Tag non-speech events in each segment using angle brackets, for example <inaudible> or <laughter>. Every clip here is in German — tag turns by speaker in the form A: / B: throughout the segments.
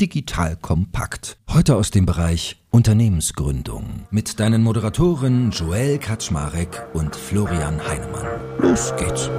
A: Digital Kompakt. Heute aus dem Bereich Unternehmensgründung mit deinen Moderatoren Joel Kaczmarek und Florian Heinemann. Los geht's.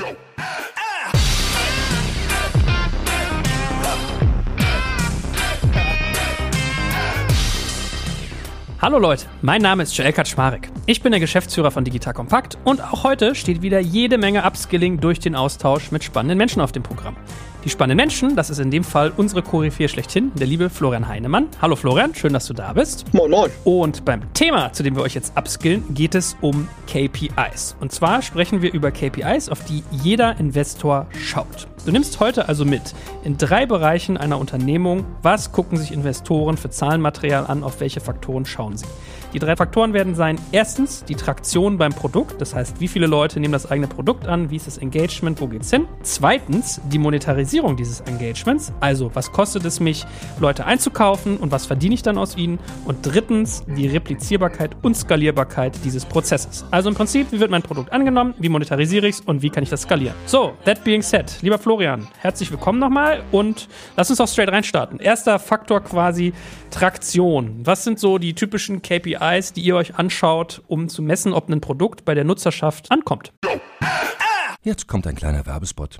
B: Hallo Leute, mein Name ist Joel Kaczmarek. Ich bin der Geschäftsführer von Digital Kompakt und auch heute steht wieder jede Menge Upskilling durch den Austausch mit spannenden Menschen auf dem Programm. Die spannenden Menschen, das ist in dem Fall unsere Koryphäe schlechthin, der liebe Florian Heinemann. Hallo Florian, schön, dass du da bist.
C: Moin, moin.
B: Und beim Thema, zu dem wir euch jetzt upskillen, geht es um KPIs. Und zwar sprechen wir über KPIs, auf die jeder Investor schaut. Du nimmst heute also mit in drei Bereichen einer Unternehmung, was gucken sich Investoren für Zahlenmaterial an, auf welche Faktoren schauen sie. Die drei Faktoren werden sein, erstens die Traktion beim Produkt, das heißt, wie viele Leute nehmen das eigene Produkt an, wie ist das Engagement, wo geht's hin. Zweitens die Monetarisierung dieses Engagements, also was kostet es mich, Leute einzukaufen und was verdiene ich dann aus ihnen. Und drittens die Replizierbarkeit und Skalierbarkeit dieses Prozesses. Also im Prinzip, wie wird mein Produkt angenommen, wie monetarisiere ich es und wie kann ich das skalieren. So, that being said, lieber Florian, herzlich willkommen nochmal und lass uns auch straight reinstarten. Erster Faktor quasi Traktion. Was sind so die typischen KPIs? KPIs, die ihr euch anschaut, um zu messen, ob ein Produkt bei der Nutzerschaft ankommt.
A: Jetzt kommt ein kleiner Werbespot.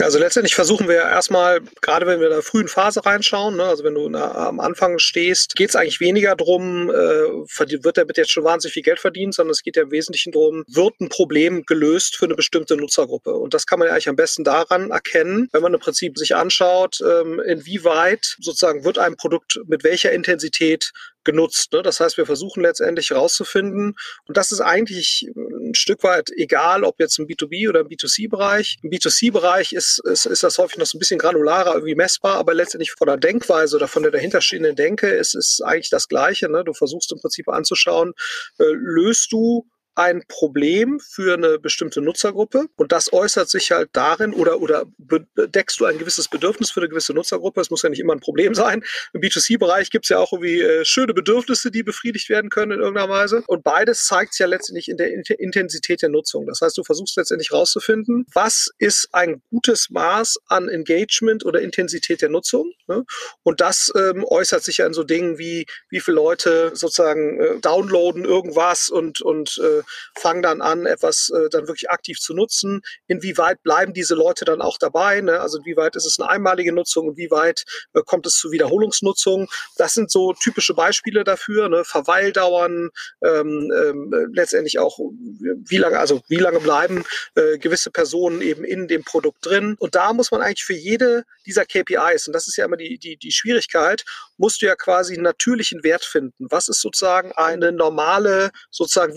C: Also letztendlich versuchen wir erstmal, gerade wenn wir in der frühen Phase reinschauen, ne, also wenn du na, am Anfang stehst, geht es eigentlich weniger drum, äh, wird damit jetzt schon wahnsinnig viel Geld verdient, sondern es geht ja im Wesentlichen darum, wird ein Problem gelöst für eine bestimmte Nutzergruppe. Und das kann man ja eigentlich am besten daran erkennen, wenn man im Prinzip sich anschaut, ähm, inwieweit sozusagen wird ein Produkt mit welcher Intensität genutzt. Ne? Das heißt, wir versuchen letztendlich herauszufinden, und das ist eigentlich ein Stück weit egal, ob jetzt im B2B oder im B2C-Bereich. Im B2C-Bereich ist, ist, ist das häufig noch so ein bisschen granularer irgendwie messbar, aber letztendlich von der Denkweise oder von der dahinterstehenden Denke ist es eigentlich das Gleiche. Ne? Du versuchst im Prinzip anzuschauen, äh, löst du ein Problem für eine bestimmte Nutzergruppe und das äußert sich halt darin oder, oder deckst du ein gewisses Bedürfnis für eine gewisse Nutzergruppe. Es muss ja nicht immer ein Problem sein. Im B2C-Bereich gibt es ja auch irgendwie äh, schöne Bedürfnisse, die befriedigt werden können in irgendeiner Weise. Und beides zeigt ja letztendlich in der Intensität der Nutzung. Das heißt, du versuchst letztendlich rauszufinden, was ist ein gutes Maß an Engagement oder Intensität der Nutzung. Ne? Und das ähm, äußert sich ja in so Dingen wie, wie viele Leute sozusagen äh, downloaden irgendwas und, und äh, fangen dann an, etwas äh, dann wirklich aktiv zu nutzen. Inwieweit bleiben diese Leute dann auch dabei? Ne? Also inwieweit ist es eine einmalige Nutzung? Inwieweit äh, kommt es zu Wiederholungsnutzung? Das sind so typische Beispiele dafür. Ne? Verweildauern, ähm, ähm, letztendlich auch, wie lange, also wie lange bleiben äh, gewisse Personen eben in dem Produkt drin? Und da muss man eigentlich für jede dieser KPIs, und das ist ja immer die, die, die Schwierigkeit, musst du ja quasi einen natürlichen Wert finden. Was ist sozusagen eine normale sozusagen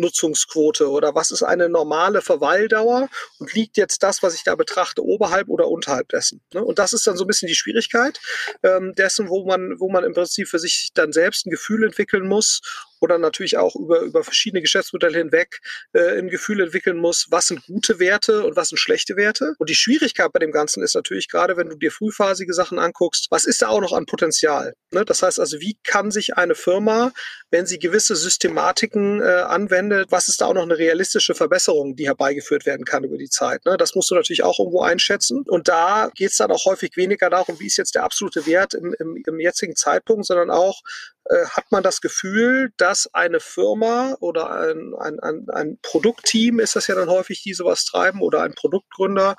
C: Wiederholungsnutzungsquote oder was ist eine normale Verweildauer und liegt jetzt das, was ich da betrachte, oberhalb oder unterhalb dessen? Ne? Und das ist dann so ein bisschen die Schwierigkeit ähm, dessen, wo man, wo man im Prinzip für sich dann selbst ein Gefühl entwickeln muss oder natürlich auch über, über verschiedene Geschäftsmodelle hinweg äh, ein Gefühl entwickeln muss, was sind gute Werte und was sind schlechte Werte. Und die Schwierigkeit bei dem Ganzen ist natürlich gerade, wenn du dir frühphasige Sachen anguckst, was ist da auch noch an Potenzial? Ne? Das heißt also, wie kann sich eine Firma, wenn sie gewisse Systematiken äh, anwendet, was ist da auch noch eine realistische Verbesserung, die herbeigeführt werden kann über die Zeit? Ne? Das musst du natürlich auch irgendwo einschätzen. Und da geht es dann auch häufig weniger darum, wie ist jetzt der absolute Wert im, im, im jetzigen Zeitpunkt, sondern auch, hat man das Gefühl, dass eine Firma oder ein, ein, ein, ein Produktteam, ist das ja dann häufig, die sowas treiben, oder ein Produktgründer,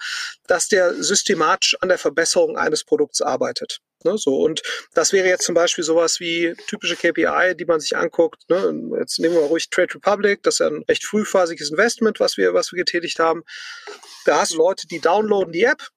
C: dass der systematisch an der Verbesserung eines Produkts arbeitet. Ne, so, und das wäre jetzt zum Beispiel sowas wie typische KPI, die man sich anguckt. Ne? Jetzt nehmen wir ruhig Trade Republic, das ist ja ein recht frühphasiges Investment, was wir, was wir getätigt haben. Da hast du Leute, die downloaden die App,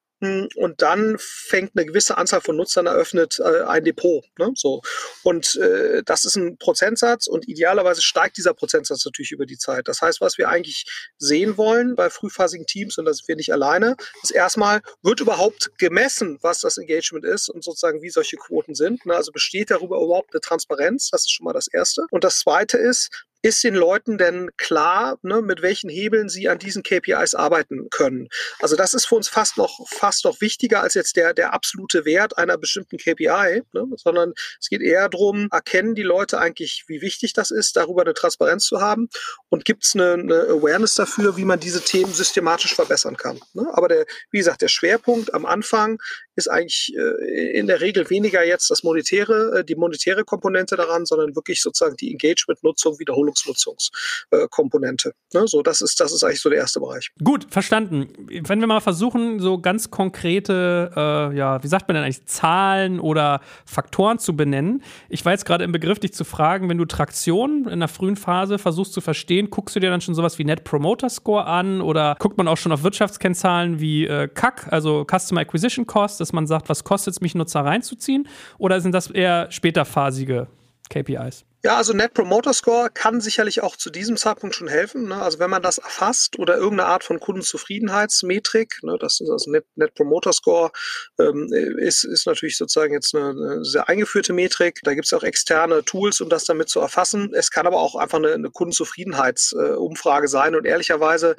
C: und dann fängt eine gewisse Anzahl von Nutzern eröffnet äh, ein Depot. Ne? So. Und äh, das ist ein Prozentsatz und idealerweise steigt dieser Prozentsatz natürlich über die Zeit. Das heißt, was wir eigentlich sehen wollen bei frühphasigen Teams, und da sind wir nicht alleine, ist erstmal, wird überhaupt gemessen, was das Engagement ist und sozusagen wie solche Quoten sind. Ne? Also besteht darüber überhaupt eine Transparenz? Das ist schon mal das Erste. Und das Zweite ist, ist den Leuten denn klar, ne, mit welchen Hebeln sie an diesen KPIs arbeiten können? Also das ist für uns fast noch, fast noch wichtiger als jetzt der, der absolute Wert einer bestimmten KPI, ne, sondern es geht eher darum, erkennen die Leute eigentlich, wie wichtig das ist, darüber eine Transparenz zu haben und gibt es eine, eine, Awareness dafür, wie man diese Themen systematisch verbessern kann. Ne? Aber der, wie gesagt, der Schwerpunkt am Anfang ist eigentlich äh, in der Regel weniger jetzt das monetäre, äh, die monetäre Komponente daran, sondern wirklich sozusagen die Engagement-Nutzung, Wiederholung Nutzungskomponente. Ne? So, das ist, das ist eigentlich so der erste Bereich.
B: Gut, verstanden. Wenn wir mal versuchen, so ganz konkrete, äh, ja, wie sagt man denn eigentlich, Zahlen oder Faktoren zu benennen. Ich war jetzt gerade im Begriff, dich zu fragen, wenn du Traktion in der frühen Phase versuchst zu verstehen, guckst du dir dann schon sowas wie Net Promoter Score an oder guckt man auch schon auf Wirtschaftskennzahlen wie äh, CAC, also Customer Acquisition Cost, dass man sagt, was kostet es mich, Nutzer reinzuziehen? Oder sind das eher späterphasige KPIs?
C: Ja, also Net Promoter Score kann sicherlich auch zu diesem Zeitpunkt schon helfen. Ne? Also wenn man das erfasst oder irgendeine Art von Kundenzufriedenheitsmetrik, ne? das ist also Net, Net Promoter Score, ähm, ist, ist natürlich sozusagen jetzt eine, eine sehr eingeführte Metrik. Da gibt es auch externe Tools, um das damit zu erfassen. Es kann aber auch einfach eine, eine Kundenzufriedenheitsumfrage äh, sein. Und ehrlicherweise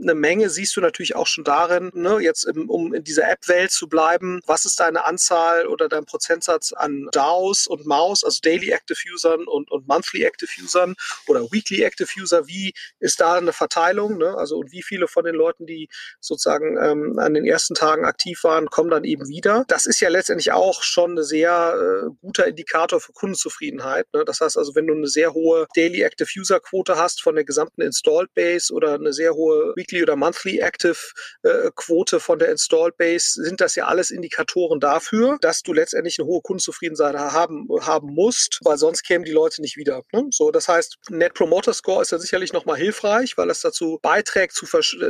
C: eine Menge siehst du natürlich auch schon darin, ne, jetzt im, um in dieser App-Welt zu bleiben, was ist deine Anzahl oder dein Prozentsatz an DAOs und MAUs, also Daily Active Usern und, und Monthly Active Usern oder Weekly Active User, wie ist da eine Verteilung, ne? also und wie viele von den Leuten, die sozusagen ähm, an den ersten Tagen aktiv waren, kommen dann eben wieder. Das ist ja letztendlich auch schon ein sehr äh, guter Indikator für Kundenzufriedenheit. Ne? Das heißt also, wenn du eine sehr hohe Daily Active User Quote hast von der gesamten Installed Base oder eine sehr hohe Weekly Weekly oder Monthly Active äh, Quote von der Installed Base, sind das ja alles Indikatoren dafür, dass du letztendlich eine hohe Kundenzufriedenheit haben, haben musst, weil sonst kämen die Leute nicht wieder. Ne? So, das heißt, Net Promoter Score ist ja sicherlich nochmal hilfreich, weil es dazu beiträgt, zu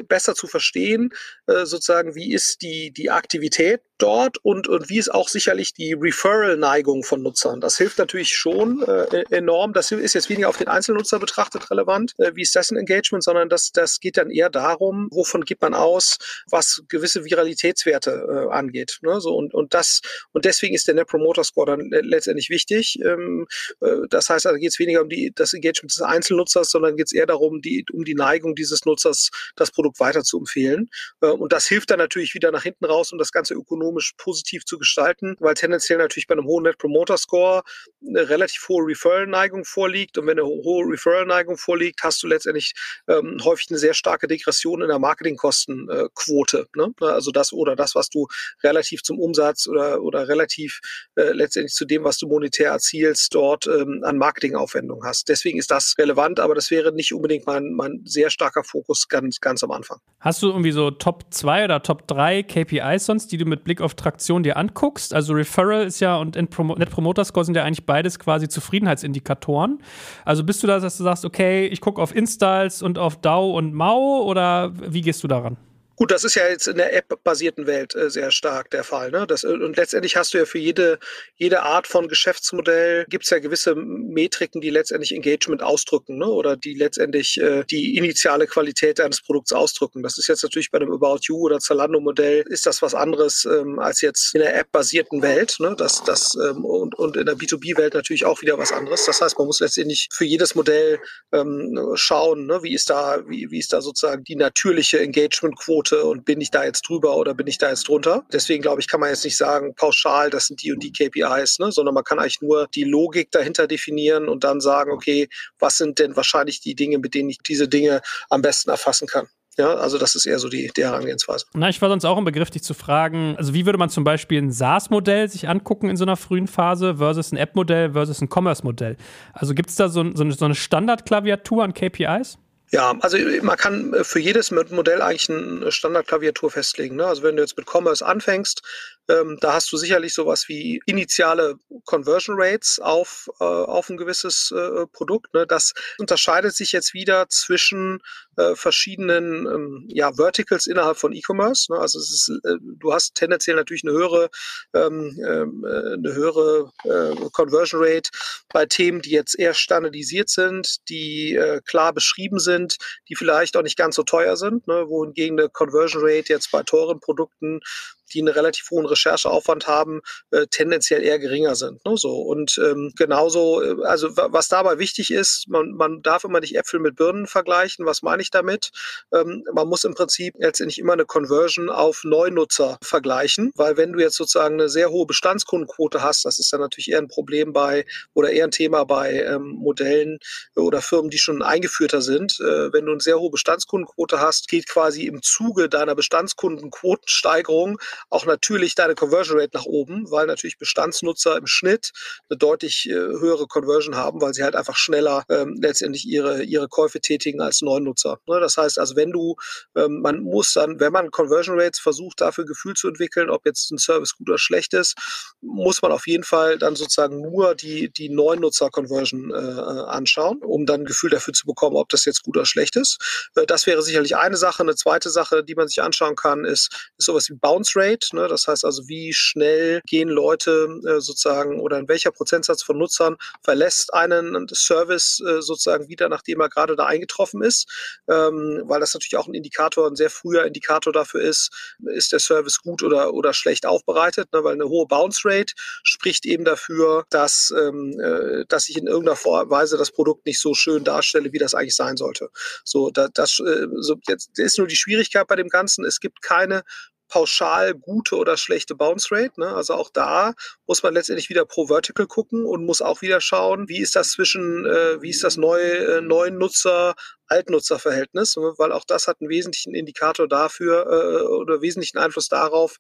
C: besser zu verstehen, äh, sozusagen, wie ist die, die Aktivität dort und, und wie ist auch sicherlich die Referral-Neigung von Nutzern. Das hilft natürlich schon äh, enorm. Das ist jetzt weniger auf den Einzelnutzer betrachtet relevant, äh, wie ist dessen Engagement, sondern das, das geht dann eher darum, wovon geht man aus, was gewisse Viralitätswerte äh, angeht. Ne? So, und, und, das, und deswegen ist der Net Promoter Score dann letztendlich wichtig. Ähm, äh, das heißt, also geht es weniger um die, das Engagement des Einzelnutzers, sondern geht es eher darum, die, um die Neigung dieses Nutzers, das Produkt weiter zu empfehlen. Äh, und das hilft dann natürlich wieder nach hinten raus, um das Ganze ökonomisch ökonomisch positiv zu gestalten, weil tendenziell natürlich bei einem hohen Net Promoter Score eine relativ hohe Referral-Neigung vorliegt. Und wenn eine hohe Referral-Neigung vorliegt, hast du letztendlich ähm, häufig eine sehr starke Degression in der Marketingkostenquote. Ne? Also das oder das, was du relativ zum Umsatz oder, oder relativ äh, letztendlich zu dem, was du monetär erzielst, dort ähm, an Marketingaufwendungen hast. Deswegen ist das relevant, aber das wäre nicht unbedingt mein, mein sehr starker Fokus ganz, ganz am Anfang.
B: Hast du irgendwie so Top 2 oder Top 3 KPIs sonst, die du mit Blick Blick auf Traktion dir anguckst, also Referral ist ja und Net Promoter Score sind ja eigentlich beides quasi Zufriedenheitsindikatoren. Also bist du da, dass du sagst, okay, ich gucke auf Installs und auf DAO und MAU oder wie gehst du daran?
C: Gut, das ist ja jetzt in der App-basierten Welt äh, sehr stark der Fall. Ne? Das, und letztendlich hast du ja für jede, jede Art von Geschäftsmodell gibt es ja gewisse Metriken, die letztendlich Engagement ausdrücken ne? oder die letztendlich äh, die initiale Qualität eines Produkts ausdrücken. Das ist jetzt natürlich bei einem About You oder Zalando-Modell ist das was anderes ähm, als jetzt in der App-basierten Welt. Ne? Das, das, ähm, und, und in der B2B-Welt natürlich auch wieder was anderes. Das heißt, man muss letztendlich für jedes Modell ähm, schauen, ne? wie ist da, wie, wie ist da sozusagen die natürliche Engagement-Quote Quote und bin ich da jetzt drüber oder bin ich da jetzt drunter. Deswegen glaube ich, kann man jetzt nicht sagen, pauschal, das sind die und die KPIs, ne? sondern man kann eigentlich nur die Logik dahinter definieren und dann sagen, okay, was sind denn wahrscheinlich die Dinge, mit denen ich diese Dinge am besten erfassen kann. Ja, also das ist eher so die, die Herangehensweise.
B: Na, ich war sonst auch im Begriff, dich zu fragen, also wie würde man zum Beispiel ein SaaS-Modell sich angucken in so einer frühen Phase versus ein App-Modell versus ein Commerce-Modell? Also gibt es da so, so, eine, so eine Standardklaviatur an KPIs?
C: Ja, also man kann für jedes Modell eigentlich eine Standardklaviatur festlegen. Ne? Also wenn du jetzt mit Commerce anfängst, ähm, da hast du sicherlich sowas wie initiale Conversion Rates auf, äh, auf ein gewisses äh, Produkt. Ne? Das unterscheidet sich jetzt wieder zwischen äh, verschiedenen ähm, ja, Verticals innerhalb von E-Commerce. Ne? Also ist, äh, du hast tendenziell natürlich eine höhere, ähm, ähm äh, eine höhere äh, Conversion Rate bei Themen, die jetzt eher standardisiert sind, die äh, klar beschrieben sind, die vielleicht auch nicht ganz so teuer sind, ne? wohingegen eine Conversion Rate jetzt bei teuren Produkten die einen relativ hohen Rechercheaufwand haben, äh, tendenziell eher geringer sind. Ne? So und ähm, genauso, äh, also was dabei wichtig ist, man, man darf immer nicht Äpfel mit Birnen vergleichen. Was meine ich damit? Ähm, man muss im Prinzip letztendlich immer eine Conversion auf Neunutzer vergleichen, weil wenn du jetzt sozusagen eine sehr hohe Bestandskundenquote hast, das ist dann natürlich eher ein Problem bei oder eher ein Thema bei ähm, Modellen oder Firmen, die schon eingeführter sind. Äh, wenn du eine sehr hohe Bestandskundenquote hast, geht quasi im Zuge deiner Bestandskundenquotensteigerung auch natürlich deine Conversion Rate nach oben, weil natürlich Bestandsnutzer im Schnitt eine deutlich äh, höhere Conversion haben, weil sie halt einfach schneller ähm, letztendlich ihre, ihre Käufe tätigen als Neunnutzer. Ne? Das heißt also, wenn du, ähm, man muss dann, wenn man Conversion Rates versucht, dafür ein Gefühl zu entwickeln, ob jetzt ein Service gut oder schlecht ist, muss man auf jeden Fall dann sozusagen nur die, die Neunnutzer-Conversion äh, anschauen, um dann ein Gefühl dafür zu bekommen, ob das jetzt gut oder schlecht ist. Äh, das wäre sicherlich eine Sache. Eine zweite Sache, die man sich anschauen kann, ist, ist sowas wie Bounce Rate. Rate. Ne? Das heißt also, wie schnell gehen Leute äh, sozusagen oder in welcher Prozentsatz von Nutzern verlässt einen Service äh, sozusagen wieder, nachdem er gerade da eingetroffen ist. Ähm, weil das natürlich auch ein Indikator, ein sehr früher Indikator dafür ist, ist der Service gut oder, oder schlecht aufbereitet. Ne? Weil eine hohe Bounce Rate spricht eben dafür, dass, ähm, äh, dass ich in irgendeiner Weise das Produkt nicht so schön darstelle, wie das eigentlich sein sollte. So, da, das äh, so, jetzt ist nur die Schwierigkeit bei dem Ganzen. Es gibt keine pauschal gute oder schlechte Bounce Rate. Ne? Also auch da muss man letztendlich wieder pro Vertical gucken und muss auch wieder schauen, wie ist das zwischen, äh, wie ist das neue, äh, neuen Nutzer, Altnutzerverhältnis, ne? weil auch das hat einen wesentlichen Indikator dafür äh, oder wesentlichen Einfluss darauf,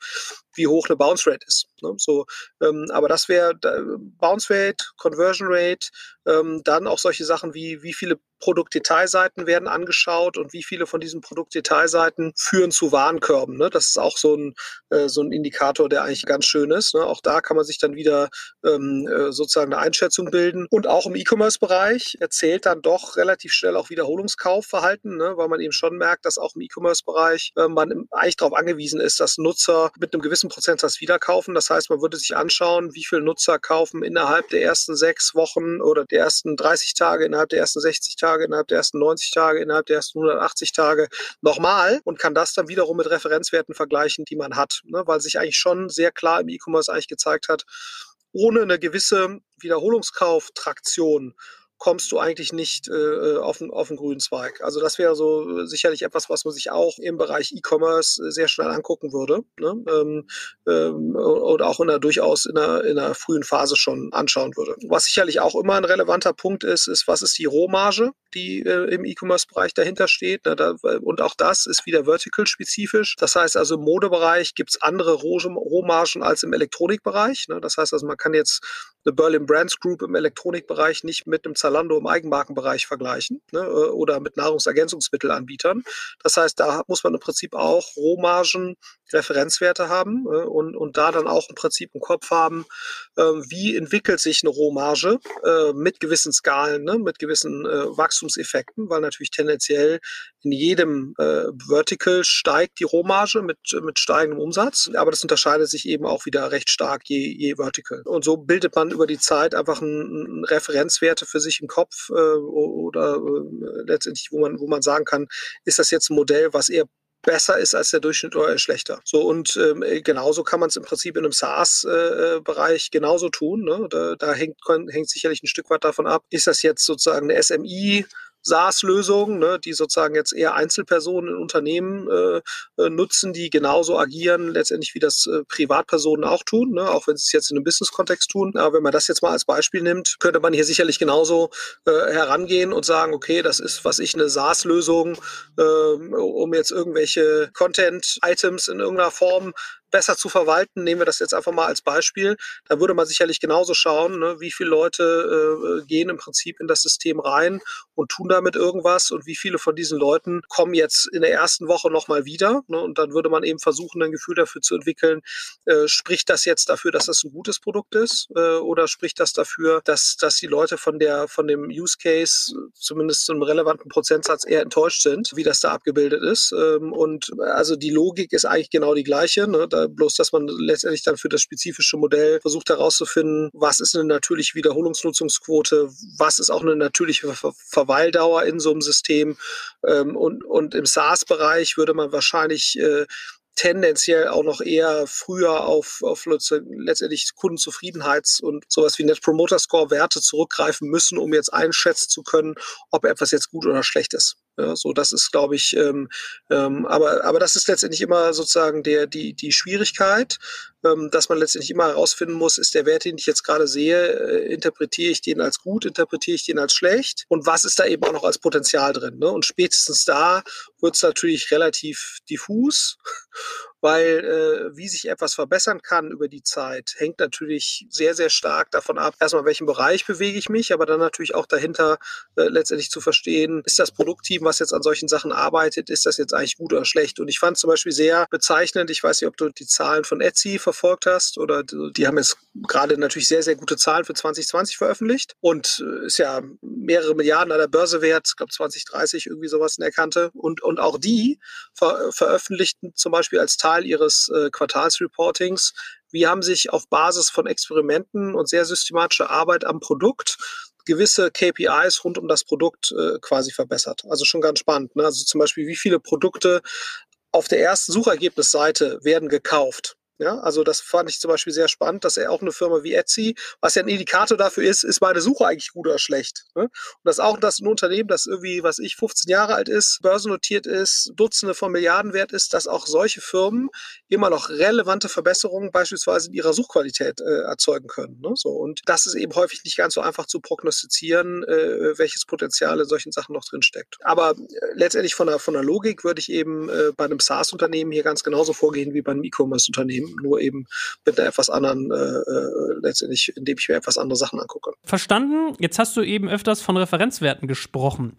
C: wie hoch eine Bounce Rate ist. Ne? So, ähm, aber das wäre Bounce Rate, Conversion Rate, ähm, dann auch solche Sachen wie, wie viele Produktdetailseiten werden angeschaut und wie viele von diesen Produktdetailseiten führen zu Warenkörben. Ne? Das ist auch so ein, äh, so ein Indikator, der eigentlich ganz schön ist. Ne? Auch da kann man sich dann wieder ähm, äh, sozusagen eine Einschätzung bilden. Und auch im E-Commerce-Bereich erzählt dann doch relativ schnell auch Wiederholungskaufverhalten, ne? weil man eben schon merkt, dass auch im E-Commerce-Bereich äh, man eigentlich darauf angewiesen ist, dass Nutzer mit einem gewissen Prozentsatz wiederkaufen. Das heißt, man würde sich anschauen, wie viele Nutzer kaufen innerhalb der ersten sechs Wochen oder der ersten 30 Tage, innerhalb der ersten 60 Tage Tage, innerhalb der ersten 90 Tage, innerhalb der ersten 180 Tage nochmal und kann das dann wiederum mit Referenzwerten vergleichen, die man hat. Ne? Weil sich eigentlich schon sehr klar im E-Commerce eigentlich gezeigt hat, ohne eine gewisse Wiederholungskauftraktion kommst du eigentlich nicht äh, auf, den, auf den grünen Zweig. Also das wäre so sicherlich etwas, was man sich auch im Bereich E-Commerce sehr schnell angucken würde ne? ähm, ähm, und auch in einer, durchaus in einer, in einer frühen Phase schon anschauen würde. Was sicherlich auch immer ein relevanter Punkt ist, ist, was ist die Rohmarge, die äh, im E-Commerce-Bereich dahinter steht. Ne? Da, und auch das ist wieder vertical-spezifisch. Das heißt also im Modebereich gibt es andere Rohmargen als im Elektronikbereich. Ne? Das heißt also, man kann jetzt eine Berlin Brands Group im Elektronikbereich nicht mit einem Zalando im Eigenmarkenbereich vergleichen ne, äh, oder mit Nahrungsergänzungsmittelanbietern. Das heißt, da muss man im Prinzip auch Rohmargen, Referenzwerte haben äh, und, und da dann auch im Prinzip im Kopf haben, äh, wie entwickelt sich eine Rohmarge äh, mit gewissen Skalen, ne, mit gewissen äh, Wachstumseffekten, weil natürlich tendenziell in jedem äh, Vertical steigt die Rohmarge mit, mit steigendem Umsatz, aber das unterscheidet sich eben auch wieder recht stark je, je Vertical. Und so bildet man über die Zeit einfach ein, ein Referenzwerte für sich im Kopf äh, oder äh, letztendlich, wo man, wo man sagen kann, ist das jetzt ein Modell, was eher besser ist als der Durchschnitt oder schlechter. So und ähm, genauso kann man es im Prinzip in einem SaaS-Bereich äh, genauso tun. Ne? Da, da hängt, hängt sicherlich ein Stück weit davon ab, ist das jetzt sozusagen eine SMI SaaS-Lösungen, ne, die sozusagen jetzt eher Einzelpersonen in Unternehmen äh, äh, nutzen, die genauso agieren, letztendlich wie das äh, Privatpersonen auch tun, ne, auch wenn sie es jetzt in einem Business-Kontext tun. Aber wenn man das jetzt mal als Beispiel nimmt, könnte man hier sicherlich genauso äh, herangehen und sagen, okay, das ist, was ich, eine SaaS-Lösung, ähm, um jetzt irgendwelche Content-Items in irgendeiner Form besser zu verwalten, nehmen wir das jetzt einfach mal als Beispiel, da würde man sicherlich genauso schauen, ne, wie viele Leute äh, gehen im Prinzip in das System rein und tun damit irgendwas und wie viele von diesen Leuten kommen jetzt in der ersten Woche nochmal wieder. Ne, und dann würde man eben versuchen, ein Gefühl dafür zu entwickeln, äh, spricht das jetzt dafür, dass das ein gutes Produkt ist äh, oder spricht das dafür, dass, dass die Leute von, der, von dem Use Case zumindest zu einem relevanten Prozentsatz eher enttäuscht sind, wie das da abgebildet ist. Ähm, und also die Logik ist eigentlich genau die gleiche. Ne? Da bloß, dass man letztendlich dann für das spezifische Modell versucht herauszufinden, was ist eine natürliche Wiederholungsnutzungsquote, was ist auch eine natürliche Ver Verweildauer in so einem System. Ähm, und, und im SaaS-Bereich würde man wahrscheinlich äh, tendenziell auch noch eher früher auf, auf letztendlich Kundenzufriedenheits- und sowas wie Net Promoter Score Werte zurückgreifen müssen, um jetzt einschätzen zu können, ob etwas jetzt gut oder schlecht ist. Ja, so, das ist, glaube ich, ähm, ähm, aber, aber das ist letztendlich immer sozusagen der, die, die Schwierigkeit, ähm, dass man letztendlich immer herausfinden muss, ist der Wert, den ich jetzt gerade sehe, äh, interpretiere ich den als gut, interpretiere ich den als schlecht und was ist da eben auch noch als Potenzial drin. Ne? Und spätestens da wird es natürlich relativ diffus weil äh, wie sich etwas verbessern kann über die Zeit, hängt natürlich sehr, sehr stark davon ab, erstmal, welchen Bereich bewege ich mich, aber dann natürlich auch dahinter äh, letztendlich zu verstehen, ist das Produktteam, was jetzt an solchen Sachen arbeitet, ist das jetzt eigentlich gut oder schlecht? Und ich fand zum Beispiel sehr bezeichnend, ich weiß nicht, ob du die Zahlen von Etsy verfolgt hast oder die haben jetzt gerade natürlich sehr, sehr gute Zahlen für 2020 veröffentlicht und äh, ist ja mehrere Milliarden an der Börse wert, ich glaube 2030 irgendwie sowas in der Kante. Und, und auch die ver veröffentlichten zum Beispiel als Teil ihres äh, Quartalsreportings, wie haben sich auf Basis von Experimenten und sehr systematischer Arbeit am Produkt gewisse KPIs rund um das Produkt äh, quasi verbessert. Also schon ganz spannend. Ne? Also zum Beispiel, wie viele Produkte auf der ersten Suchergebnisseite werden gekauft. Ja, also das fand ich zum Beispiel sehr spannend, dass er auch eine Firma wie Etsy, was ja ein Indikator dafür ist, ist meine Suche eigentlich gut oder schlecht. Ne? Und das auch das ein Unternehmen, das irgendwie, was ich, 15 Jahre alt ist, börsennotiert ist, Dutzende von Milliarden wert ist, dass auch solche Firmen immer noch relevante Verbesserungen beispielsweise in ihrer Suchqualität äh, erzeugen können. Ne? So, und das ist eben häufig nicht ganz so einfach zu prognostizieren, äh, welches Potenzial in solchen Sachen noch drin steckt. Aber äh, letztendlich von der, von der Logik würde ich eben äh, bei einem SaaS-Unternehmen hier ganz genauso vorgehen wie bei einem E-Commerce-Unternehmen nur eben mit einer etwas anderen, äh, äh, letztendlich, indem ich mir etwas andere Sachen angucke.
B: Verstanden. Jetzt hast du eben öfters von Referenzwerten gesprochen.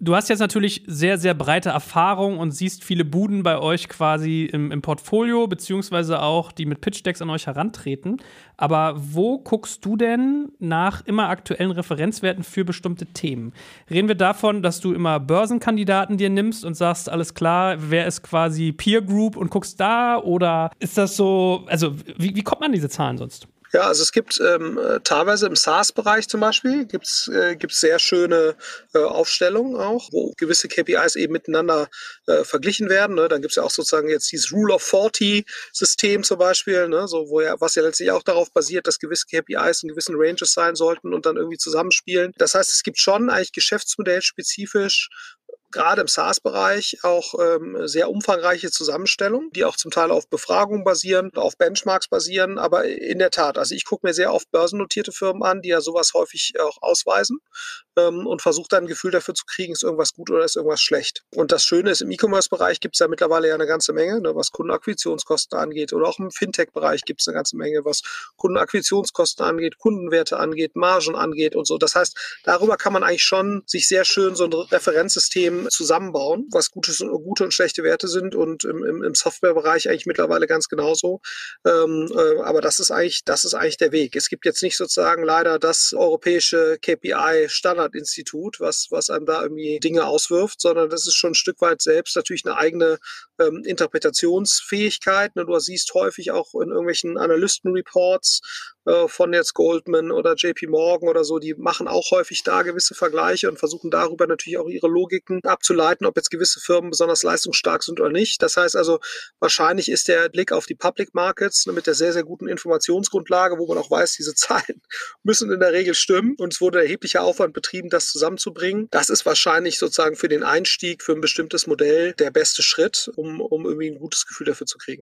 B: Du hast jetzt natürlich sehr, sehr breite Erfahrung und siehst viele Buden bei euch quasi im, im, Portfolio, beziehungsweise auch die mit Pitch-Decks an euch herantreten. Aber wo guckst du denn nach immer aktuellen Referenzwerten für bestimmte Themen? Reden wir davon, dass du immer Börsenkandidaten dir nimmst und sagst, alles klar, wer ist quasi Peer Group und guckst da? Oder ist das so, also wie, wie kommt man an diese Zahlen sonst?
C: Ja, also es gibt ähm, teilweise im SaaS-Bereich zum Beispiel gibt's äh, gibt's sehr schöne äh, Aufstellungen auch, wo gewisse KPIs eben miteinander äh, verglichen werden. Ne? Dann gibt's ja auch sozusagen jetzt dieses Rule of 40-System zum Beispiel, ne? so, wo ja, was ja letztlich auch darauf basiert, dass gewisse KPIs in gewissen Ranges sein sollten und dann irgendwie zusammenspielen. Das heißt, es gibt schon eigentlich geschäftsmodellspezifisch gerade im SaaS-Bereich auch ähm, sehr umfangreiche Zusammenstellungen, die auch zum Teil auf Befragungen basieren, auf Benchmarks basieren. Aber in der Tat, also ich gucke mir sehr oft börsennotierte Firmen an, die ja sowas häufig auch ausweisen ähm, und versuche dann ein Gefühl dafür zu kriegen, ist irgendwas gut oder ist irgendwas schlecht. Und das Schöne ist, im E-Commerce-Bereich gibt es ja mittlerweile ja eine ganze Menge, ne, was Kundenakquisitionskosten angeht. Oder auch im Fintech-Bereich gibt es eine ganze Menge, was Kundenakquisitionskosten angeht, Kundenwerte angeht, Margen angeht und so. Das heißt, darüber kann man eigentlich schon sich sehr schön so ein Referenzsystem zusammenbauen, was gutes gute und schlechte Werte sind und im, im, im Softwarebereich eigentlich mittlerweile ganz genauso. Ähm, äh, aber das ist eigentlich, das ist eigentlich der Weg. Es gibt jetzt nicht sozusagen leider das europäische KPI-Standardinstitut, was, was einem da irgendwie Dinge auswirft, sondern das ist schon ein Stück weit selbst natürlich eine eigene ähm, Interpretationsfähigkeit. Ne? Du siehst häufig auch in irgendwelchen Analystenreports äh, von jetzt Goldman oder JP Morgan oder so, die machen auch häufig da gewisse Vergleiche und versuchen darüber natürlich auch ihre Logiken abzuleiten, ob jetzt gewisse Firmen besonders leistungsstark sind oder nicht. Das heißt also, wahrscheinlich ist der Blick auf die Public Markets ne, mit der sehr, sehr guten Informationsgrundlage, wo man auch weiß, diese <laughs> Zahlen müssen in der Regel stimmen und es wurde erheblicher Aufwand betrieben, das zusammenzubringen. Das ist wahrscheinlich sozusagen für den Einstieg für ein bestimmtes Modell der beste Schritt, um, um irgendwie ein gutes Gefühl dafür zu kriegen.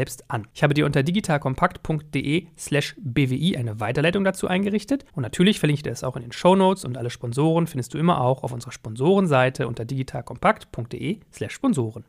B: selbst an. Ich habe dir unter digitalkompakt.de slash bwi eine Weiterleitung dazu eingerichtet und natürlich verlinke ich dir das auch in den Show Notes und alle Sponsoren findest du immer auch auf unserer Sponsorenseite unter digitalkompakt.de slash Sponsoren.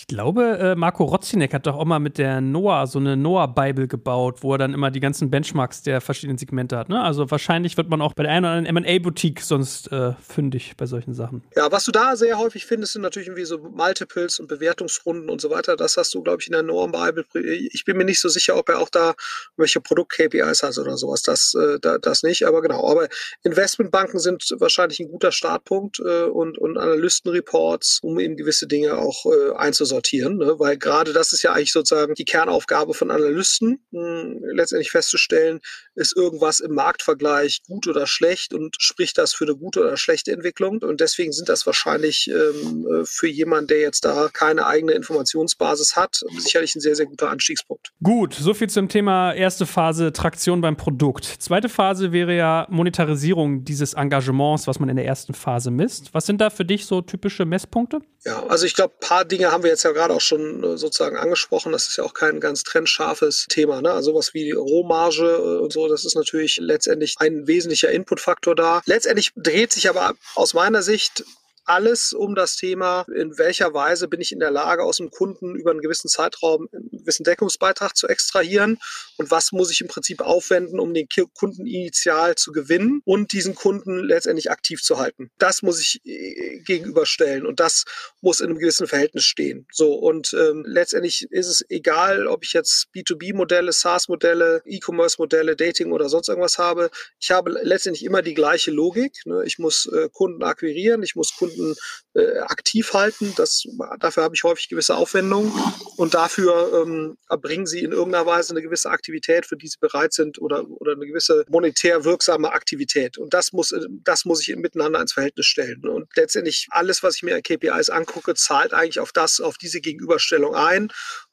B: Ich glaube, äh, Marco Rotzinek hat doch auch mal mit der Noah so eine Noah-Bible gebaut, wo er dann immer die ganzen Benchmarks der verschiedenen Segmente hat. Ne? Also wahrscheinlich wird man auch bei der einen oder anderen MA-Boutique sonst äh, fündig bei solchen Sachen.
C: Ja, was du da sehr häufig findest, sind natürlich irgendwie so Multiples und Bewertungsrunden und so weiter. Das hast du, glaube ich, in der Noah-Bible. Ich bin mir nicht so sicher, ob er auch da welche Produkt-KPIs hat oder sowas. Das, äh, das nicht, aber genau. Aber Investmentbanken sind wahrscheinlich ein guter Startpunkt äh, und, und Analystenreports, um eben gewisse Dinge auch äh, einzusetzen sortieren, ne? weil gerade das ist ja eigentlich sozusagen die Kernaufgabe von Analysten, mh, hm, letztendlich festzustellen, ist irgendwas im Marktvergleich gut oder schlecht und spricht das für eine gute oder schlechte Entwicklung. Und deswegen sind das wahrscheinlich ähm, äh, für jemanden, der jetzt da keine eigene Informationsbasis hat, sicherlich ein sehr, sehr guter Anstiegspunkt.
B: Gut, soviel zum Thema erste Phase Traktion beim Produkt. Zweite Phase wäre ja Monetarisierung dieses Engagements, was man in der ersten Phase misst. Was sind da für dich so typische Messpunkte?
C: Ja, also ich glaube, ein paar Dinge haben wir jetzt ja gerade auch schon äh, sozusagen angesprochen. Das ist ja auch kein ganz trennscharfes Thema. Ne? Also was wie Rohmarge äh, und so, das ist natürlich letztendlich ein wesentlicher Inputfaktor da. Letztendlich dreht sich aber aus meiner Sicht alles um das Thema, in welcher Weise bin ich in der Lage, aus dem Kunden über einen gewissen Zeitraum einen gewissen Deckungsbeitrag zu extrahieren und was muss ich im Prinzip aufwenden, um den Kunden initial zu gewinnen und diesen Kunden letztendlich aktiv zu halten. Das muss ich äh, gegenüberstellen und das muss in einem gewissen Verhältnis stehen. So und ähm, letztendlich ist es egal, ob ich jetzt B2B-Modelle, SaaS-Modelle, E-Commerce-Modelle, Dating oder sonst irgendwas habe. Ich habe letztendlich immer die gleiche Logik. Ne? Ich muss äh, Kunden akquirieren, ich muss Kunden Kunden äh, aktiv halten. Das, dafür habe ich häufig gewisse Aufwendungen und dafür ähm, erbringen sie in irgendeiner Weise eine gewisse Aktivität, für die sie bereit sind oder, oder eine gewisse monetär wirksame Aktivität. Und das muss, das muss ich miteinander ins Verhältnis stellen. Und letztendlich alles, was ich mir an KPIs angucke, zahlt eigentlich auf das, auf diese Gegenüberstellung ein.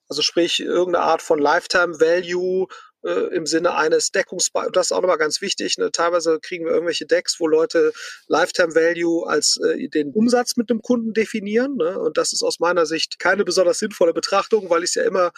C: Also sprich irgendeine Art von Lifetime Value äh, im Sinne eines Deckungsbeitrags. Das ist auch nochmal ganz wichtig. Ne? Teilweise kriegen wir irgendwelche Decks, wo Leute Lifetime Value als äh, den Umsatz mit dem Kunden definieren. Ne? Und das ist aus meiner Sicht keine besonders sinnvolle Betrachtung, weil ich es ja immer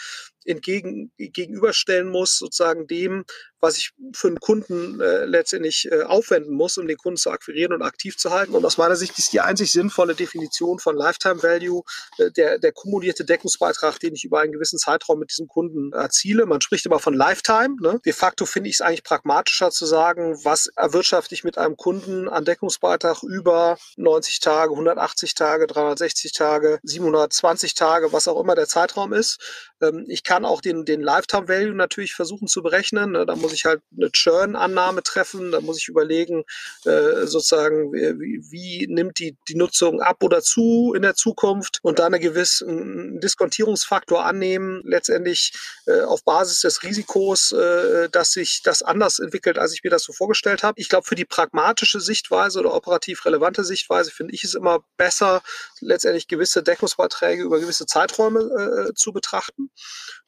C: entgegen, gegenüberstellen muss, sozusagen dem, was ich für einen Kunden äh, letztendlich äh, aufwenden muss, um den Kunden zu akquirieren und aktiv zu halten. Und aus meiner Sicht ist die einzig sinnvolle Definition von Lifetime Value äh, der, der kumulierte Deckungsbeitrag, den ich über einen gewissen Zeitraum mit diesem Kunden erziele. Man spricht immer von Lifetime. Ne? De facto finde ich es eigentlich pragmatischer zu sagen, was erwirtschafte ich mit einem Kunden an Deckungsbeitrag über 90 Tage, 180 Tage, 360 Tage, 720 Tage, was auch immer der Zeitraum ist. Ähm, ich kann auch den, den Lifetime Value natürlich versuchen zu berechnen. Ne? Da muss ich halt eine Churn-Annahme treffen. Da muss ich überlegen, äh, sozusagen, wie, wie nimmt die, die Nutzung ab oder zu in der Zukunft und dann einen gewissen Diskontierungsfaktor annehmen, letztendlich äh, auf Basis des Risikos, äh, dass sich das anders entwickelt, als ich mir das so vorgestellt habe. Ich glaube, für die pragmatische Sichtweise oder operativ relevante Sichtweise finde ich es immer besser, letztendlich gewisse Deckungsbeiträge über gewisse Zeiträume äh, zu betrachten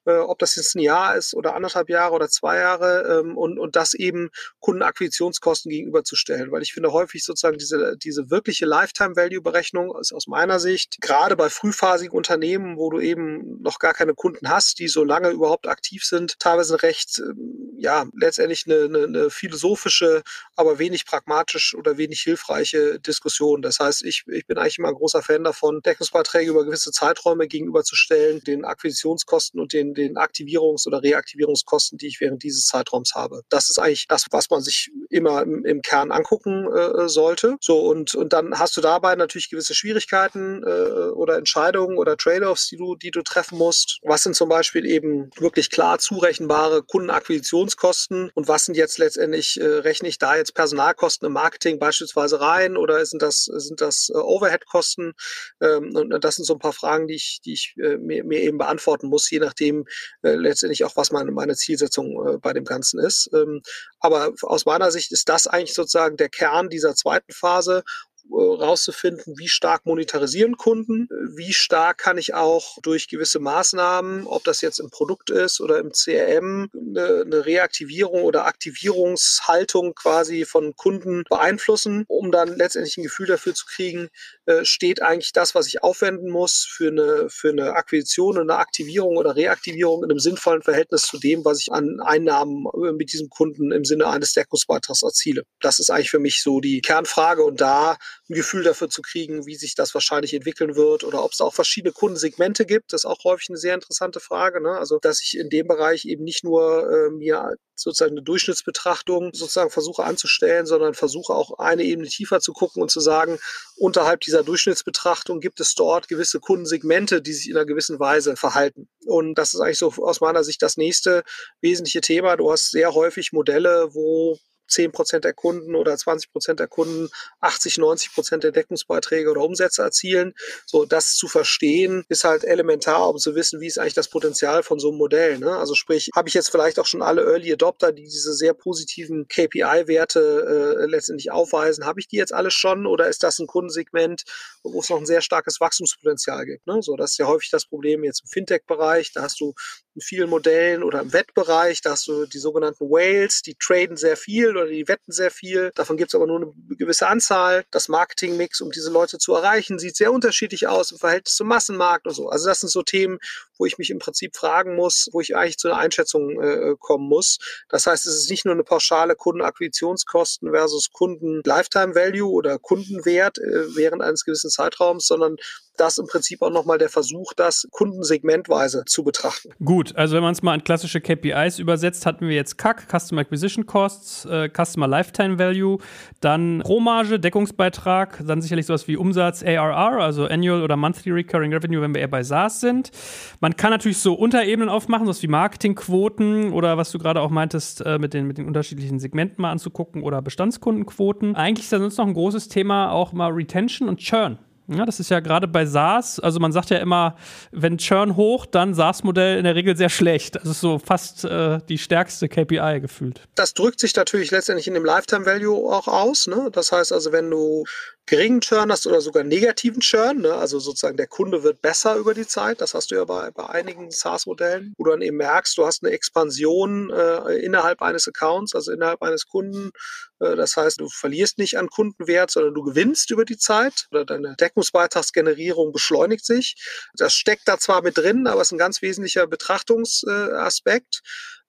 C: äh, ob das jetzt ein Jahr ist oder anderthalb Jahre oder zwei Jahre ähm, und, und das eben Kundenakquisitionskosten gegenüberzustellen. Weil ich finde häufig sozusagen diese, diese wirkliche Lifetime-Value-Berechnung ist aus meiner Sicht, gerade bei frühphasigen Unternehmen, wo du eben noch gar keine Kunden hast, die so lange überhaupt aktiv sind, teilweise recht ähm, ja letztendlich eine, eine, eine philosophische, aber wenig pragmatisch oder wenig hilfreiche Diskussion. Das heißt, ich, ich bin eigentlich immer ein großer Fan davon, Deckungsbeiträge über gewisse Zeiträume gegenüberzustellen, den Akquisitionskosten und den, den Aktivierungs- oder Reaktivierungskosten, die ich während dieses Zeitraums habe. Das ist eigentlich das, was man sich immer im, im Kern angucken äh, sollte. So und, und dann hast du dabei natürlich gewisse Schwierigkeiten äh, oder Entscheidungen oder Trade-offs, die du, die du treffen musst. Was sind zum Beispiel eben wirklich klar zurechenbare Kundenakquisitionskosten und was sind jetzt letztendlich, äh, rechne ich da jetzt Personalkosten im Marketing beispielsweise rein oder sind das, sind das äh, Overhead-Kosten? Ähm, und das sind so ein paar Fragen, die ich, die ich äh, mir, mir eben beantworten muss, je nachdem äh, letztendlich auch, was meine, meine Zielsetzung äh, bei dem Ganzen ist. Ähm, aber aus meiner Sicht ist das eigentlich sozusagen der Kern dieser zweiten Phase rauszufinden, wie stark monetarisieren Kunden, wie stark kann ich auch durch gewisse Maßnahmen, ob das jetzt im Produkt ist oder im CRM, eine, Reaktivierung oder Aktivierungshaltung quasi von Kunden beeinflussen, um dann letztendlich ein Gefühl dafür zu kriegen, äh, steht eigentlich das, was ich aufwenden muss für eine, für eine Akquisition eine Aktivierung oder Reaktivierung in einem sinnvollen Verhältnis zu dem, was ich an Einnahmen äh, mit diesem Kunden im Sinne eines Deckungsbeitrags erziele. Das ist eigentlich für mich so die Kernfrage und da ein Gefühl dafür zu kriegen, wie sich das wahrscheinlich entwickeln wird oder ob es auch verschiedene Kundensegmente gibt. Das ist auch häufig eine sehr interessante Frage. Ne? Also, dass ich in dem Bereich eben nicht nur äh, mir sozusagen eine Durchschnittsbetrachtung sozusagen versuche anzustellen, sondern versuche auch eine Ebene tiefer zu gucken und zu sagen, unterhalb dieser Durchschnittsbetrachtung gibt es dort gewisse Kundensegmente, die sich in einer gewissen Weise verhalten. Und das ist eigentlich so aus meiner Sicht das nächste wesentliche Thema. Du hast sehr häufig Modelle, wo 10 Prozent der Kunden oder 20 Prozent der Kunden 80, 90 Prozent der Deckungsbeiträge oder Umsätze erzielen. So, das zu verstehen, ist halt elementar, um zu wissen, wie ist eigentlich das Potenzial von so einem Modell. Ne? Also sprich, habe ich jetzt vielleicht auch schon alle Early Adopter, die diese sehr positiven KPI-Werte äh, letztendlich aufweisen, habe ich die jetzt alle schon oder ist das ein Kundensegment, wo es noch ein sehr starkes Wachstumspotenzial gibt? Ne? So, das ist ja häufig das Problem jetzt im Fintech-Bereich. Da hast du in vielen Modellen oder im Wettbereich, da hast du die sogenannten Whales, die traden sehr viel oder die wetten sehr viel. Davon gibt es aber nur eine gewisse Anzahl. Das Marketingmix, um diese Leute zu erreichen, sieht sehr unterschiedlich aus im Verhältnis zum Massenmarkt und so. Also das sind so Themen, wo ich mich im Prinzip fragen muss, wo ich eigentlich zu einer Einschätzung äh, kommen muss. Das heißt, es ist nicht nur eine pauschale Kundenakquisitionskosten versus Kunden Lifetime Value oder Kundenwert äh, während eines gewissen Zeitraums, sondern das im Prinzip auch nochmal der Versuch, das kundensegmentweise zu betrachten.
B: Gut, also wenn man es mal in klassische KPIs übersetzt, hatten wir jetzt CAC, Customer Acquisition Costs, äh, Customer Lifetime Value, dann Rohmarge, Deckungsbeitrag, dann sicherlich sowas wie Umsatz, ARR, also Annual oder Monthly Recurring Revenue, wenn wir eher bei SaaS sind. Man kann natürlich so Unterebenen aufmachen, sowas wie Marketingquoten oder was du gerade auch meintest, äh, mit, den, mit den unterschiedlichen Segmenten mal anzugucken oder Bestandskundenquoten. Eigentlich ist da sonst noch ein großes Thema auch mal Retention und Churn. Ja, das ist ja gerade bei SaaS, also man sagt ja immer, wenn Churn hoch, dann SaaS-Modell in der Regel sehr schlecht. Das ist so fast äh, die stärkste KPI gefühlt.
C: Das drückt sich natürlich letztendlich in dem Lifetime Value auch aus. Ne? Das heißt also, wenn du geringen Churn hast oder sogar negativen Churn, ne? also sozusagen der Kunde wird besser über die Zeit, das hast du ja bei, bei einigen SaaS-Modellen, wo du dann eben merkst, du hast eine Expansion äh, innerhalb eines Accounts, also innerhalb eines Kunden. Äh, das heißt, du verlierst nicht an Kundenwert, sondern du gewinnst über die Zeit oder deine Deckungsbeitragsgenerierung beschleunigt sich. Das steckt da zwar mit drin, aber es ist ein ganz wesentlicher Betrachtungsaspekt.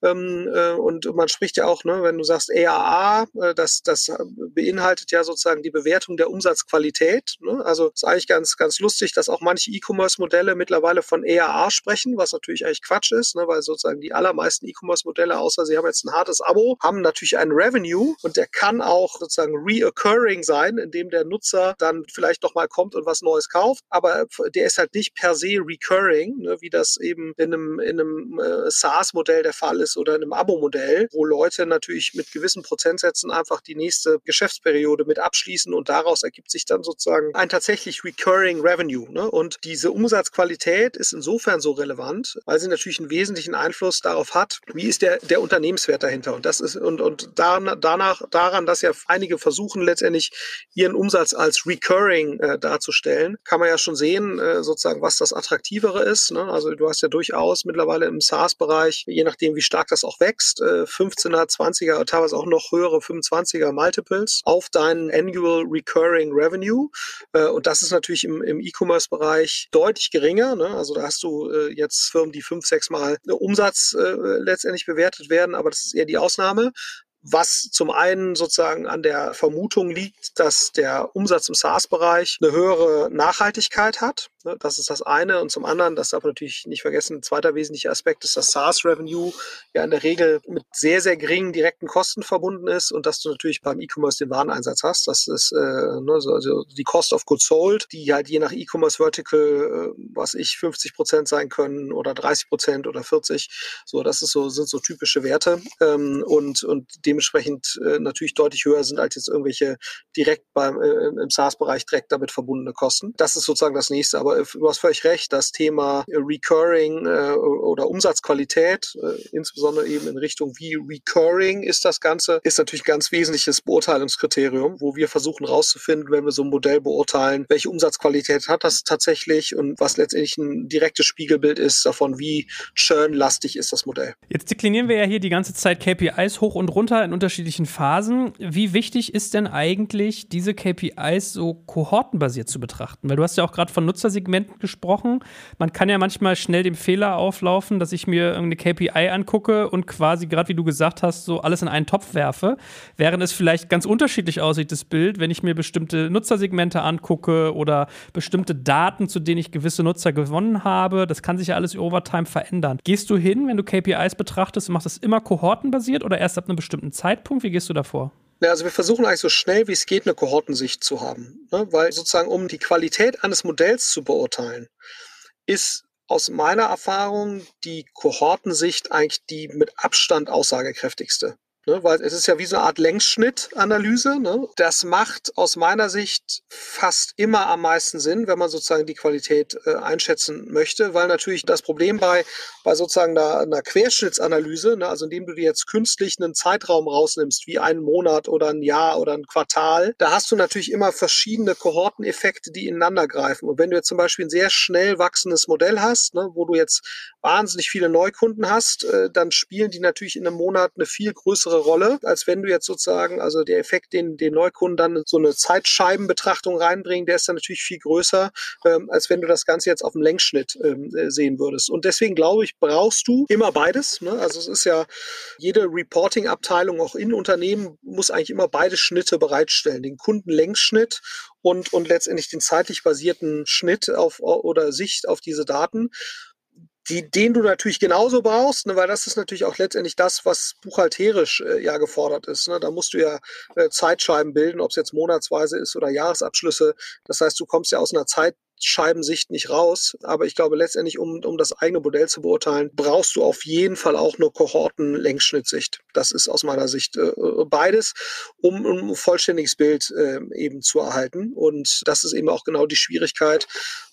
C: Ähm, äh, und man spricht ja auch, ne, wenn du sagst EAA, äh, das, das beinhaltet ja sozusagen die Bewertung der Umsatzqualität. Ne? Also ist eigentlich ganz, ganz lustig, dass auch manche E-Commerce-Modelle mittlerweile von EAA sprechen, was natürlich eigentlich Quatsch ist, ne, weil sozusagen die allermeisten E-Commerce-Modelle, außer sie haben jetzt ein hartes Abo, haben natürlich einen Revenue und der kann auch sozusagen reoccurring sein, indem der Nutzer dann vielleicht nochmal kommt und was Neues kauft, aber der ist halt nicht per se recurring, ne, wie das eben in einem, in einem äh, SaaS-Modell der Fall ist ist oder in einem Abo-Modell, wo Leute natürlich mit gewissen Prozentsätzen einfach die nächste Geschäftsperiode mit abschließen und daraus ergibt sich dann sozusagen ein tatsächlich recurring Revenue. Ne? Und diese Umsatzqualität ist insofern so relevant, weil sie natürlich einen wesentlichen Einfluss darauf hat, wie ist der, der Unternehmenswert dahinter. Und das ist und, und danach, daran, dass ja einige versuchen letztendlich ihren Umsatz als recurring äh, darzustellen, kann man ja schon sehen, äh, sozusagen, was das Attraktivere ist. Ne? Also du hast ja durchaus mittlerweile im SaaS-Bereich, je nachdem, wie stark Markt das auch wächst, äh, 15er, 20er, teilweise auch noch höhere 25er Multiples auf deinen Annual Recurring Revenue. Äh, und das ist natürlich im, im E-Commerce-Bereich deutlich geringer. Ne? Also da hast du äh, jetzt Firmen, die fünf, sechs Mal Umsatz äh, letztendlich bewertet werden, aber das ist eher die Ausnahme was zum einen sozusagen an der Vermutung liegt, dass der Umsatz im SaaS-Bereich eine höhere Nachhaltigkeit hat. Ne, das ist das eine. Und zum anderen, das darf man natürlich nicht vergessen, ein zweiter wesentlicher Aspekt ist, dass SaaS-Revenue ja in der Regel mit sehr, sehr geringen direkten Kosten verbunden ist und dass du natürlich beim E-Commerce den Wareneinsatz hast. Das ist äh, ne, also die Cost of Goods Sold, die halt je nach E-Commerce Vertical, äh, was ich, 50 Prozent sein können oder 30 Prozent oder 40. So, das ist so, sind so typische Werte. Ähm, und, und dementsprechend äh, natürlich deutlich höher sind als jetzt irgendwelche direkt beim, äh, im SaaS-Bereich direkt damit verbundene Kosten. Das ist sozusagen das nächste. Aber du hast völlig recht, das Thema Recurring äh, oder Umsatzqualität, äh, insbesondere eben in Richtung wie Recurring ist das Ganze, ist natürlich ein ganz wesentliches Beurteilungskriterium, wo wir versuchen rauszufinden, wenn wir so ein Modell beurteilen, welche Umsatzqualität hat das tatsächlich und was letztendlich ein direktes Spiegelbild ist davon, wie churnlastig ist das Modell.
B: Jetzt deklinieren wir ja hier die ganze Zeit KPIs hoch und runter in unterschiedlichen Phasen. Wie wichtig ist denn eigentlich, diese KPIs so kohortenbasiert zu betrachten? Weil du hast ja auch gerade von Nutzersegmenten gesprochen. Man kann ja manchmal schnell dem Fehler auflaufen, dass ich mir irgendeine KPI angucke und quasi, gerade wie du gesagt hast, so alles in einen Topf werfe. Während es vielleicht ganz unterschiedlich aussieht, das Bild, wenn ich mir bestimmte Nutzersegmente angucke oder bestimmte Daten, zu denen ich gewisse Nutzer gewonnen habe. Das kann sich ja alles over time verändern. Gehst du hin, wenn du KPIs betrachtest machst das immer kohortenbasiert oder erst ab einem bestimmten Zeitpunkt? Wie gehst du davor?
C: Ja, also wir versuchen eigentlich so schnell wie es geht eine Kohortensicht zu haben, ne? weil sozusagen um die Qualität eines Modells zu beurteilen, ist aus meiner Erfahrung die Kohortensicht eigentlich die mit Abstand aussagekräftigste. Ne, weil es ist ja wie so eine Art Längsschnittanalyse. Ne? Das macht aus meiner Sicht fast immer am meisten Sinn, wenn man sozusagen die Qualität äh, einschätzen möchte, weil natürlich das Problem bei, bei sozusagen einer, einer Querschnittsanalyse, ne, also indem du dir jetzt künstlich einen Zeitraum rausnimmst, wie einen Monat oder ein Jahr oder ein Quartal, da hast du natürlich immer verschiedene Kohorteneffekte, die ineinander greifen. Und wenn du jetzt zum Beispiel ein sehr schnell wachsendes Modell hast, ne, wo du jetzt wahnsinnig viele Neukunden hast, äh, dann spielen die natürlich in einem Monat eine viel größere größere Rolle, als wenn du jetzt sozusagen, also der Effekt, den den Neukunden dann so eine Zeitscheibenbetrachtung reinbringen, der ist dann natürlich viel größer, ähm, als wenn du das Ganze jetzt auf dem Längsschnitt ähm, äh, sehen würdest. Und deswegen glaube ich, brauchst du immer beides. Ne? Also es ist ja jede Reporting-Abteilung auch in Unternehmen muss eigentlich immer beide Schnitte bereitstellen. Den Kundenlängsschnitt und, und letztendlich den zeitlich basierten Schnitt auf oder Sicht auf diese Daten die, den du natürlich genauso brauchst, ne, weil das ist natürlich auch letztendlich das, was buchhalterisch äh, ja gefordert ist. Ne? Da musst du ja äh, Zeitscheiben bilden, ob es jetzt monatsweise ist oder Jahresabschlüsse. Das heißt, du kommst ja aus einer Zeit Scheibensicht nicht raus. Aber ich glaube, letztendlich, um, um das eigene Modell zu beurteilen, brauchst du auf jeden Fall auch eine Kohorten-Längsschnittsicht. Das ist aus meiner Sicht äh, beides, um, ein vollständiges Bild äh, eben zu erhalten. Und das ist eben auch genau die Schwierigkeit,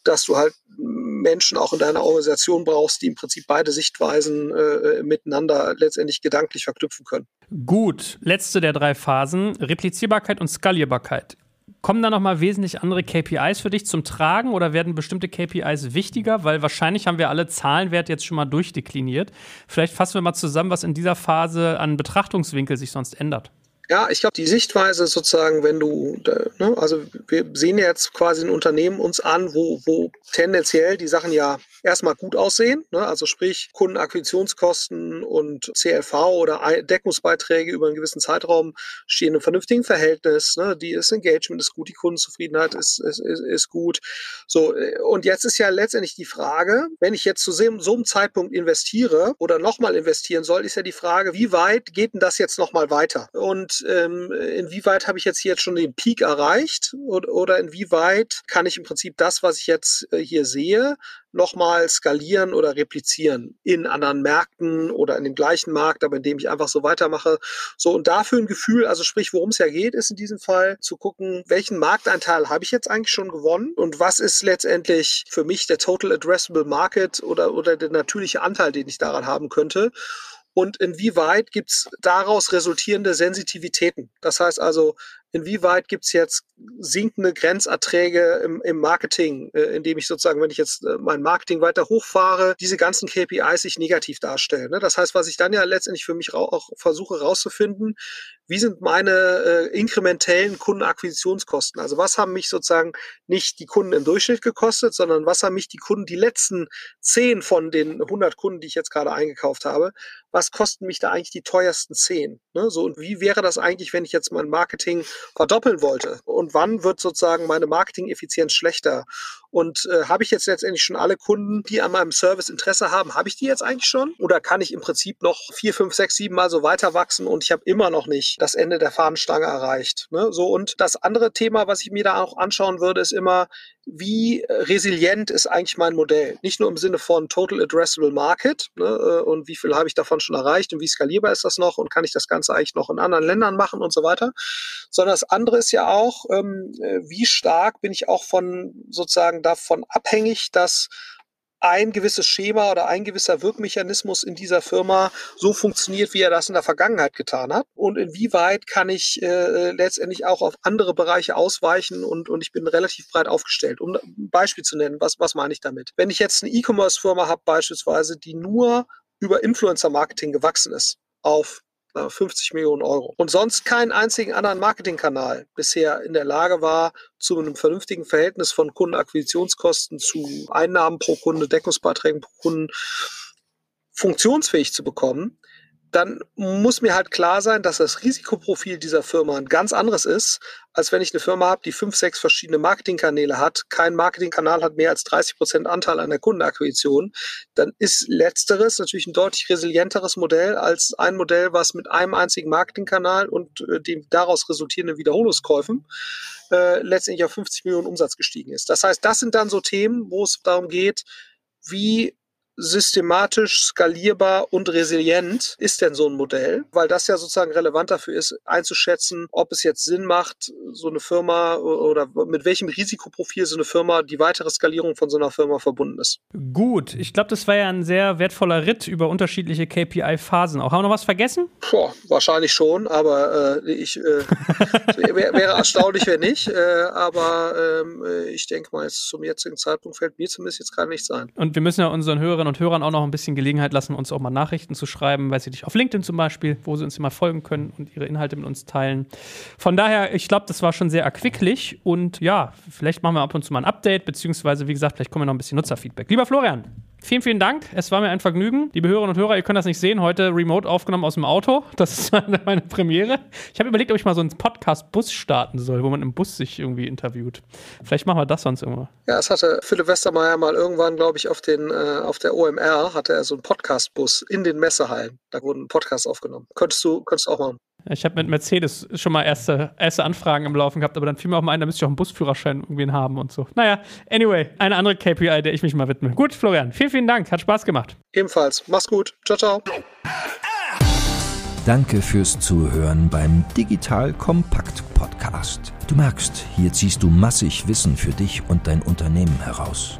C: dass du halt Menschen auch in deiner Organisation brauchst, die im Prinzip beide Sichtweisen äh, miteinander letztendlich gedanklich verknüpfen können.
B: Gut, letzte der drei Phasen, Replizierbarkeit und Skalierbarkeit. Kommen da nochmal wesentlich andere KPIs für dich zum Tragen oder werden bestimmte KPIs wichtiger? Weil wahrscheinlich haben wir alle Zahlenwerte jetzt schon mal durchdekliniert. Vielleicht fassen wir mal zusammen, was in dieser Phase an Betrachtungswinkel sich sonst ändert.
C: Ja, ich glaube, die Sichtweise sozusagen, wenn du, ne, also wir sehen jetzt quasi ein Unternehmen uns an, wo, wo tendenziell die Sachen ja erstmal gut aussehen, ne, also sprich Kundenakquisitionskosten und CLV oder Deckungsbeiträge über einen gewissen Zeitraum stehen im vernünftigen Verhältnis, ne, die ist Engagement ist gut, die Kundenzufriedenheit ist, ist, ist, ist gut. So, und jetzt ist ja letztendlich die Frage, wenn ich jetzt zu so einem Zeitpunkt investiere oder nochmal investieren soll, ist ja die Frage, wie weit geht denn das jetzt nochmal weiter? Und ähm, inwieweit habe ich jetzt hier jetzt schon den Peak erreicht oder, oder inwieweit kann ich im Prinzip das, was ich jetzt äh, hier sehe, nochmal skalieren oder replizieren in anderen Märkten oder in dem gleichen Markt, aber indem ich einfach so weitermache. So und dafür ein Gefühl, also sprich, worum es ja geht, ist in diesem Fall zu gucken, welchen Markteinteil habe ich jetzt eigentlich schon gewonnen und was ist letztendlich für mich der Total Addressable Market oder, oder der natürliche Anteil, den ich daran haben könnte und inwieweit gibt es daraus resultierende Sensitivitäten. Das heißt also, inwieweit gibt es jetzt sinkende Grenzerträge im, im Marketing, äh, indem ich sozusagen, wenn ich jetzt äh, mein Marketing weiter hochfahre, diese ganzen KPIs sich negativ darstellen. Ne? Das heißt, was ich dann ja letztendlich für mich auch versuche herauszufinden, wie sind meine äh, inkrementellen Kundenakquisitionskosten? Also was haben mich sozusagen nicht die Kunden im Durchschnitt gekostet, sondern was haben mich die Kunden, die letzten zehn von den 100 Kunden, die ich jetzt gerade eingekauft habe, was kosten mich da eigentlich die teuersten zehn? Ne? So, und wie wäre das eigentlich, wenn ich jetzt mein Marketing verdoppeln wollte? Und wann wird sozusagen meine Marketing-Effizienz schlechter? Und äh, habe ich jetzt letztendlich schon alle Kunden, die an meinem Service Interesse haben, habe ich die jetzt eigentlich schon? Oder kann ich im Prinzip noch vier, fünf, sechs, sieben Mal so weiter wachsen und ich habe immer noch nicht das Ende der Fahnenstange erreicht? Ne? So, und das andere Thema, was ich mir da auch anschauen würde, ist immer, wie resilient ist eigentlich mein Modell? Nicht nur im Sinne von Total Addressable Market ne, äh, und wie viel habe ich davon schon erreicht und wie skalierbar ist das noch und kann ich das Ganze eigentlich noch in anderen Ländern machen und so weiter, sondern das andere ist ja auch, ähm, äh, wie stark bin ich auch von sozusagen davon abhängig, dass ein gewisses Schema oder ein gewisser Wirkmechanismus in dieser Firma so funktioniert, wie er das in der Vergangenheit getan hat? Und inwieweit kann ich äh, letztendlich auch auf andere Bereiche ausweichen und, und ich bin relativ breit aufgestellt. Um ein Beispiel zu nennen, was, was meine ich damit? Wenn ich jetzt eine E-Commerce-Firma habe beispielsweise, die nur über Influencer-Marketing gewachsen ist auf 50 Millionen Euro. Und sonst keinen einzigen anderen Marketingkanal bisher in der Lage war, zu einem vernünftigen Verhältnis von Kundenakquisitionskosten zu Einnahmen pro Kunde, Deckungsbeiträgen pro Kunden funktionsfähig zu bekommen, dann muss mir halt klar sein, dass das Risikoprofil dieser Firma ein ganz anderes ist, als wenn ich eine Firma habe, die fünf, sechs verschiedene Marketingkanäle hat. Kein Marketingkanal hat mehr als 30 Prozent Anteil an der Kundenakquisition. Dann ist letzteres natürlich ein deutlich resilienteres Modell als ein Modell, was mit einem einzigen Marketingkanal und äh, den daraus resultierenden Wiederholungskäufen äh, letztendlich auf 50 Millionen Umsatz gestiegen ist. Das heißt, das sind dann so Themen, wo es darum geht, wie systematisch, skalierbar und resilient ist denn so ein Modell? Weil das ja sozusagen relevant dafür ist, einzuschätzen, ob es jetzt Sinn macht, so eine Firma oder mit welchem Risikoprofil so eine Firma, die weitere Skalierung von so einer Firma verbunden ist.
B: Gut, ich glaube, das war ja ein sehr wertvoller Ritt über unterschiedliche KPI-Phasen. Auch haben wir noch was vergessen?
C: Boah, wahrscheinlich schon, aber äh, ich äh, wär, wäre erstaunlich, wenn nicht. Äh, aber ähm, ich denke mal, jetzt zum jetzigen Zeitpunkt fällt mir zumindest jetzt gerade nichts ein.
B: Und wir müssen ja unseren Hörerinnen und Hörern auch noch ein bisschen Gelegenheit lassen, uns auch mal Nachrichten zu schreiben, weiß ich nicht, auf LinkedIn zum Beispiel, wo sie uns immer folgen können und ihre Inhalte mit uns teilen. Von daher, ich glaube, das war schon sehr erquicklich und ja, vielleicht machen wir ab und zu mal ein Update, beziehungsweise, wie gesagt, vielleicht kommen wir noch ein bisschen Nutzerfeedback. Lieber Florian, Vielen, vielen Dank. Es war mir ein Vergnügen. Liebe Hörerinnen und Hörer, ihr könnt das nicht sehen. Heute remote aufgenommen aus dem Auto. Das ist <laughs> meine Premiere. Ich habe überlegt, ob ich mal so einen Podcast-Bus starten soll, wo man im Bus sich irgendwie interviewt. Vielleicht machen wir das sonst irgendwann.
C: Ja, das hatte Philipp Westermeier mal irgendwann, glaube ich, auf, den, äh, auf der OMR, hatte er so einen Podcast-Bus in den Messehallen. Da wurden Podcasts aufgenommen. Könntest du, könntest du auch machen.
B: Ich habe mit Mercedes schon mal erste, erste Anfragen im Laufen gehabt, aber dann fiel mir auch mal ein, da müsste ich auch einen Busführerschein irgendwie haben und so. Naja, anyway, eine andere KPI, der ich mich mal widme. Gut, Florian, vielen, vielen Dank. Hat Spaß gemacht.
C: Ebenfalls. Mach's gut. Ciao, ciao.
A: Danke fürs Zuhören beim Digital Kompakt Podcast. Du merkst, hier ziehst du massig Wissen für dich und dein Unternehmen heraus.